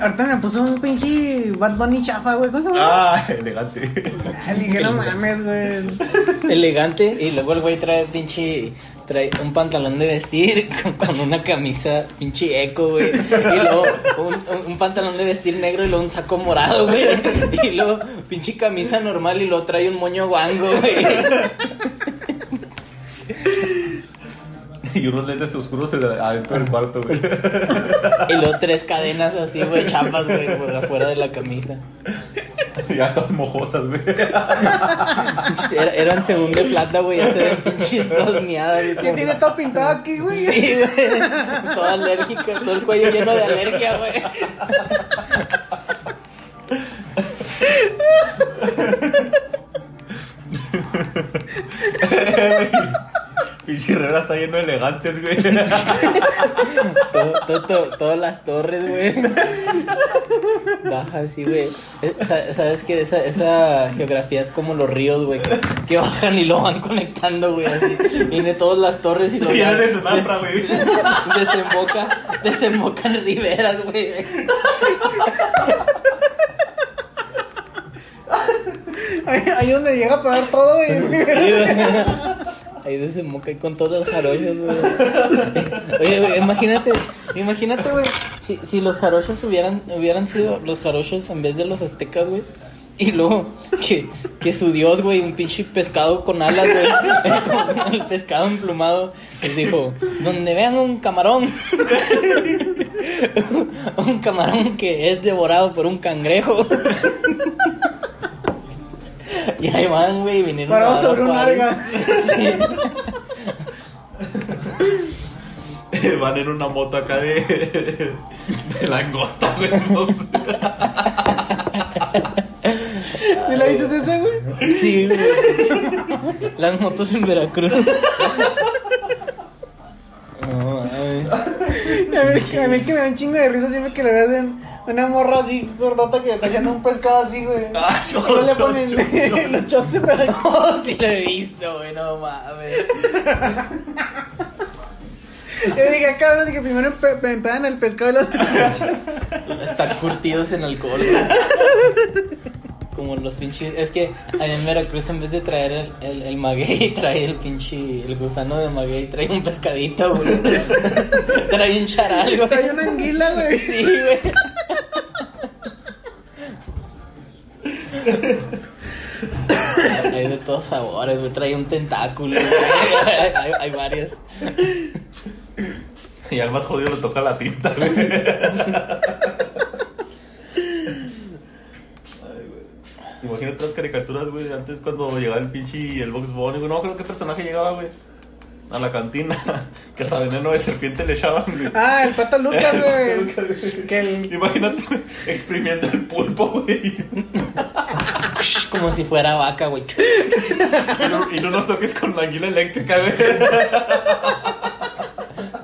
Ahorita me puso un pinche Bad Bunny chafa, güey. ¿Cómo se llama? Ah, elegante. Le dije, no mames, güey. Elegante. Y luego el güey trae pinche. Trae un pantalón de vestir con, con una camisa pinche eco, güey. Y luego un, un- un pantalón de vestir negro y luego un saco morado, güey. Y luego pinche camisa normal y luego trae un moño guango, güey. Y unos lentes oscuros adentro del cuarto, güey. Y luego tres cadenas así, güey, chapas, güey, por afuera de la camisa. Ya todas mojosas, güey. Era- eran según de plata, güey, ya se ven pinches todas miadas, como- tiene todo pintado aquí, güey. Sí, güey. Toda alérgica, todo el cuello lleno de alergia, güey. Está lleno de elegantes, güey. Todo- todo- todo- todas las torres, güey. Baja así, güey. Eh, sa- Sabes que esa, esa geografía es como los ríos, güey. Que, que bajan y lo van conectando, güey. Así. Viene todas las torres y lo Viene de güey. Desemboca, desemboca en riberas, güey. Ahí, ahí donde llega a pagar todo, güey. Sí, güey. Ahí desemboca con todos los jarochos, güey. Oye, güey, imagínate, imagínate, güey, si, si los jarochos hubieran, hubieran sido los jarochos en vez de los aztecas, güey. Y luego que, que su dios, güey, un pinche pescado con alas, güey. El pescado emplumado. Les dijo, donde vean un camarón. un camarón que es devorado por un cangrejo. Y ahí van, güey, vinieron Parado a sobre un alga. Sí. Van en una moto acá de. de langosta, güey. no sé. ¿Sí la viste esa, güey? Sí, güey. Las motos en Veracruz. No, mames. A mí, a mí que me da un chingo de risa siempre que le ves en una morra así gordota que le está echando un pescado así, güey. Ah, Y luego le ponen los chops super Oh, sí lo he visto, güey, no mames. Yo dije, "Ah, cabrón, dije primero me pegan el pescado y los Están curtidos en alcohol, güey. Como los pinches. Es que allá en Veracruz, en vez de traer el, el, el maguey, trae el pinche. El gusano de maguey, trae un pescadito, güey. Trae un charal, güey. Hay una anguila, güey. Sí, güey. Hay de todos sabores, güey. Trae un tentáculo, güey. Hay, hay, hay varias. Y al más jodido le toca la tinta, güey. Ay, güey. Imagínate las caricaturas, güey, antes cuando llegaba el pinche y el Box Bunny, güey. No creo qué personaje llegaba, güey. A la cantina. Que hasta veneno de serpiente le echaban, güey. Ah, el pato Lucas, El Pato güey. Lucas, güey. Que el- Imagínate, güey, exprimiendo el pulpo, güey. Como si fuera vaca, güey. Y no, y no nos toques con la anguila eléctrica, güey.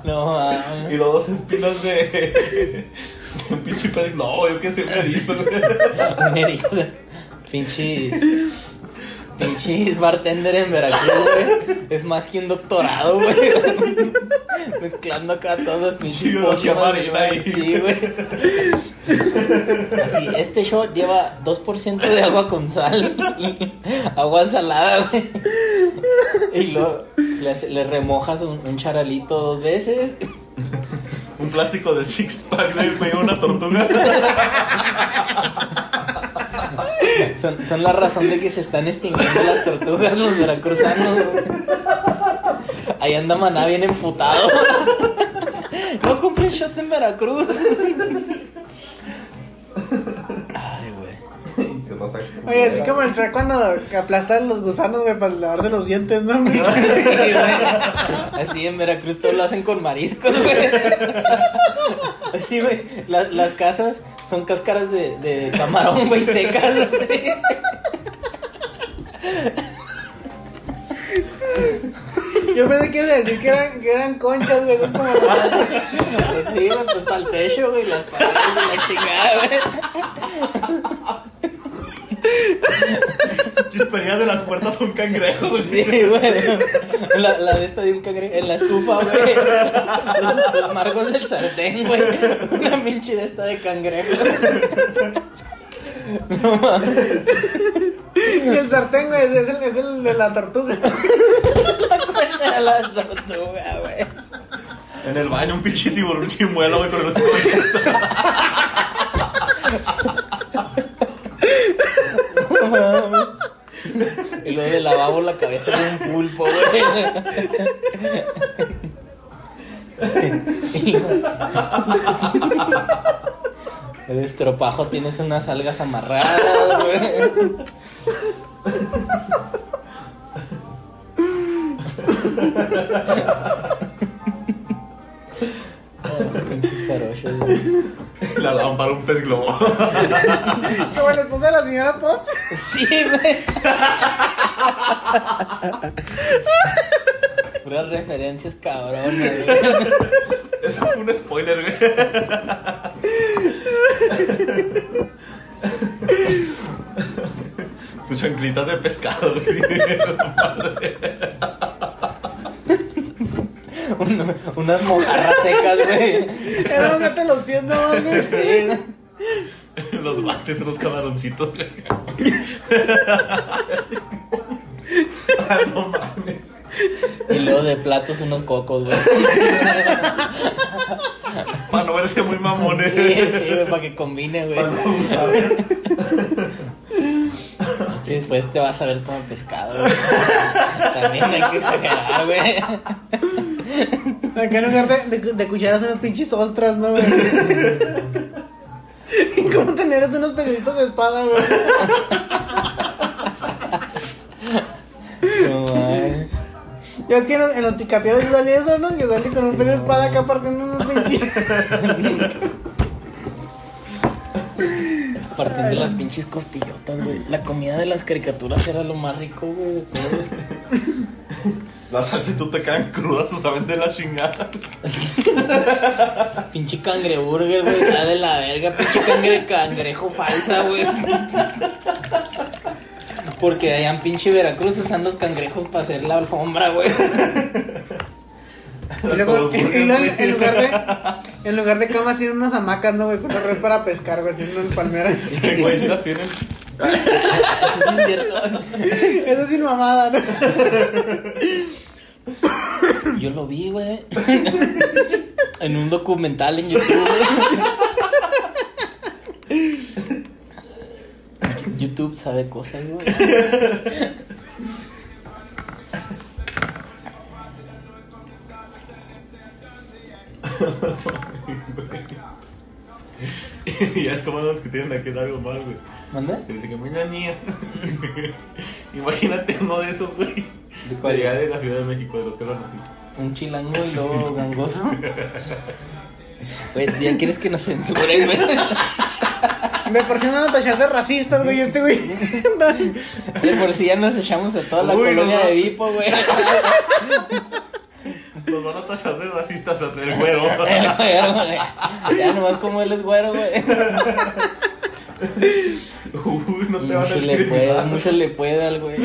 No, mames. Y los dos espinos de. Un pinche pedo. No, yo qué sé, me hizo, güey. Un erizo. Pinches. Pinches bartender en Veracruz, güey. Es más que un doctorado, güey. Mezclando acá todos los pinches biología marina. Sí, güey. Así, este shot lleva 2% de agua con sal. agua salada, güey. Y luego le, remojas un, un charalito dos veces. Un plástico de six pack de güey, una tortuga. Son, son la razón de que se están extinguiendo las tortugas los veracruzanos. güey. Ahí anda Maná bien emputado. No compren shots en Veracruz. Ay, güey. Oye, así como el track cuando aplastan los gusanos, güey, para lavarse los dientes, ¿no? güey? Sí, güey. Así en Veracruz todo lo hacen con mariscos, güey. Así, güey. Las, las casas son cáscaras de, de camarón, güey, secas. así. Yo pensé que iba a decir que eran, que eran conchas, güey. Es como. Sí, güey, pues para el techo, güey, las paredes y la chingada, güey. De las puertas son cangrejos. Sí, güey. La, la de esta de un cangrejo en la estufa, güey. Los, los marcos del sartén, güey. Una pinche de esta de cangrejo. No mames. Y el sartén, güey, es el, es el de la tortuga. La concha de la tortuga, güey. En el baño un pinche tiburón chimuelo, güey, con el hocico abierto. No mames. Y lavabo la cabeza de un pulpo, güey. El estropajo tienes unas algas amarradas, güey. Oh. La lámpara, un pez globo. Como la esposa de la señora Pop. Sí, güey. Puras referencias cabronas, güey. Eso fue un spoiler, güey. Tus chanclitas de pescado, güey. Una- unas mojarras secas, güey. Era un gato en los pies, no mames. Sí. Los guantes, los camaroncitos, güey. No mames. Y luego de platos unos cocos, güey. Para no verse muy mamones. Sí, sí, güey, para que combine, güey. Para no usar. Y después te vas a ver como pescado, güey. También hay que exagerar, güey. Acá en lugar de, de, de cucharas unas pinches ostras, ¿no, güey? Y como tener unos pececitos de espada, güey. No mames. Que en los, picapieros sale eso, ¿no? Que sale con un pez de espada acá partiendo unos pinches. Partiendo las pinches costillotas, güey. La comida de las caricaturas era lo más rico, güey. Las haces tú te quedan crudas o saben de la chingada. Pinche cangreburger, güey. Sabe de la verga. Pinche cangre, cangrejo falsa, güey. Porque allá en pinche Veracruz usan los cangrejos para hacer la alfombra, güey. Y luego, en, en lugar de, en lugar de camas tienen unas hamacas, ¿no, güey? Con una red para pescar, güey, haciendo en palmera. Güey, si las tienen. Eso sí es cierto. Eso es sin mamada, ¿no? Yo lo vi, güey. En un documental en YouTube. YouTube sabe cosas, güey. Y ya es como los que tienen aquí algo mal, güey. ¿Manda? Que dicen que niña. Imagínate uno de esos, güey. ¿De cuál? De la Ciudad de México, de los que hablan así. Un chilango y luego gangoso. Güey, ya quieres que nos censuren, güey. De por sí no van a tachar de racistas, güey, este güey. De por si ya nos echamos a toda la Uy, colonia no. de Vipo, güey. Nos van a tachar de racistas hasta el güero. El güero, güey. Ya nomás como él es güero, güey. Uy, no te van a Mucho le puede, mucho le puede al güey.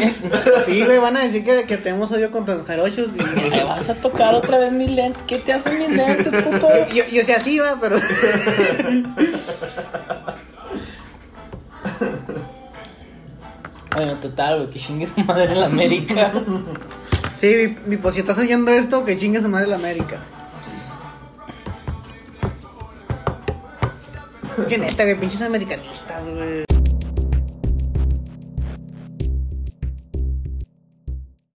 Sí, güey, van a decir que, que tenemos odio contra los jarochos. Y, Me vas a tocar otra vez mis lentes. ¿Qué te hacen mis lentes, puto? yo, yo sé así, va, pero. Bueno, total, güey, que chingue su madre la América. Sí, mi, mi pues si estás oyendo esto, que chingue su madre la América. Que neta, güey, pinches americanistas, güey.